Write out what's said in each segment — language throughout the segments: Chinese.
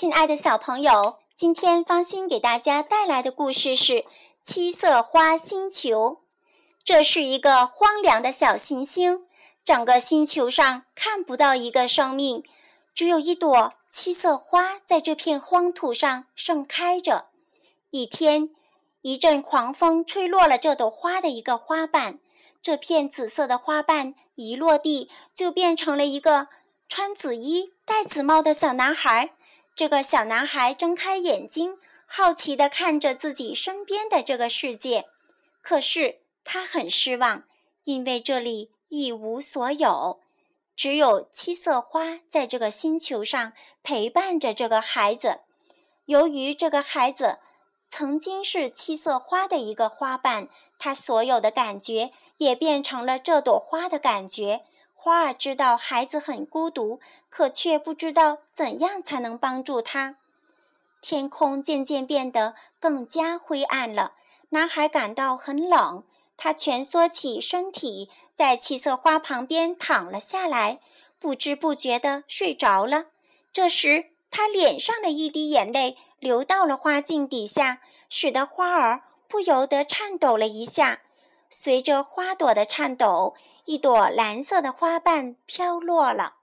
亲爱的小朋友，今天方心给大家带来的故事是《七色花星球》。这是一个荒凉的小行星，整个星球上看不到一个生命，只有一朵七色花在这片荒土上盛开着。一天，一阵狂风吹落了这朵花的一个花瓣，这片紫色的花瓣一落地，就变成了一个穿紫衣、戴紫帽的小男孩。这个小男孩睁开眼睛，好奇地看着自己身边的这个世界。可是他很失望，因为这里一无所有，只有七色花在这个星球上陪伴着这个孩子。由于这个孩子曾经是七色花的一个花瓣，他所有的感觉也变成了这朵花的感觉。花儿知道孩子很孤独，可却不知道怎样才能帮助他。天空渐渐变得更加灰暗了，男孩感到很冷，他蜷缩起身体，在七色花旁边躺了下来，不知不觉地睡着了。这时，他脸上的一滴眼泪流到了花茎底下，使得花儿不由得颤抖了一下。随着花朵的颤抖，一朵蓝色的花瓣飘落了。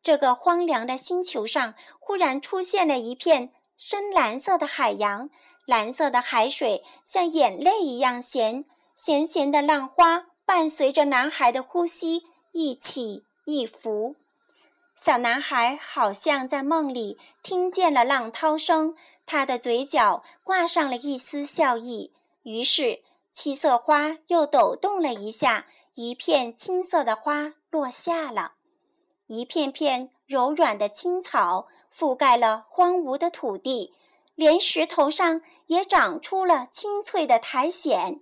这个荒凉的星球上忽然出现了一片深蓝色的海洋，蓝色的海水像眼泪一样咸，咸咸的浪花伴随着男孩的呼吸一起一伏。小男孩好像在梦里听见了浪涛声，他的嘴角挂上了一丝笑意。于是。七色花又抖动了一下，一片青色的花落下了，一片片柔软的青草覆盖了荒芜的土地，连石头上也长出了青翠的苔藓。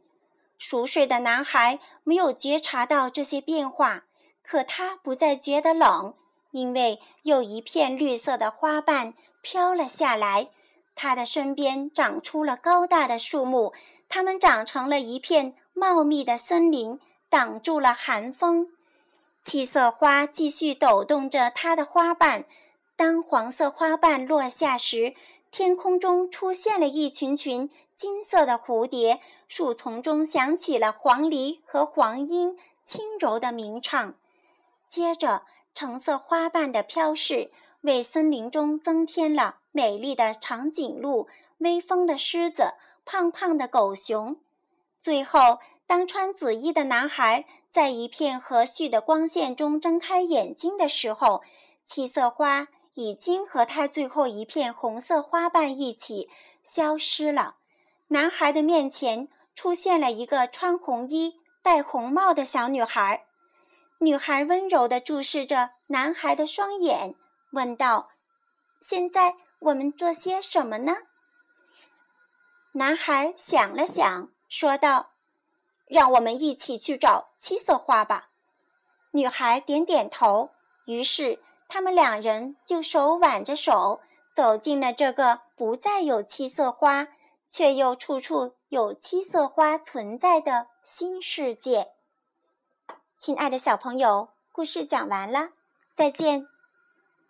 熟睡的男孩没有觉察到这些变化，可他不再觉得冷，因为又一片绿色的花瓣飘了下来，他的身边长出了高大的树木。它们长成了一片茂密的森林，挡住了寒风。七色花继续抖动着它的花瓣。当黄色花瓣落下时，天空中出现了一群群金色的蝴蝶，树丛中响起了黄鹂和黄莺轻柔的鸣唱。接着，橙色花瓣的飘逝为森林中增添了美丽的长颈鹿、威风的狮子。胖胖的狗熊。最后，当穿紫衣的男孩在一片和煦的光线中睁开眼睛的时候，七色花已经和他最后一片红色花瓣一起消失了。男孩的面前出现了一个穿红衣、戴红帽的小女孩。女孩温柔地注视着男孩的双眼，问道：“现在我们做些什么呢？”男孩想了想，说道：“让我们一起去找七色花吧。”女孩点点头。于是，他们两人就手挽着手走进了这个不再有七色花，却又处处有七色花存在的新世界。亲爱的小朋友，故事讲完了，再见。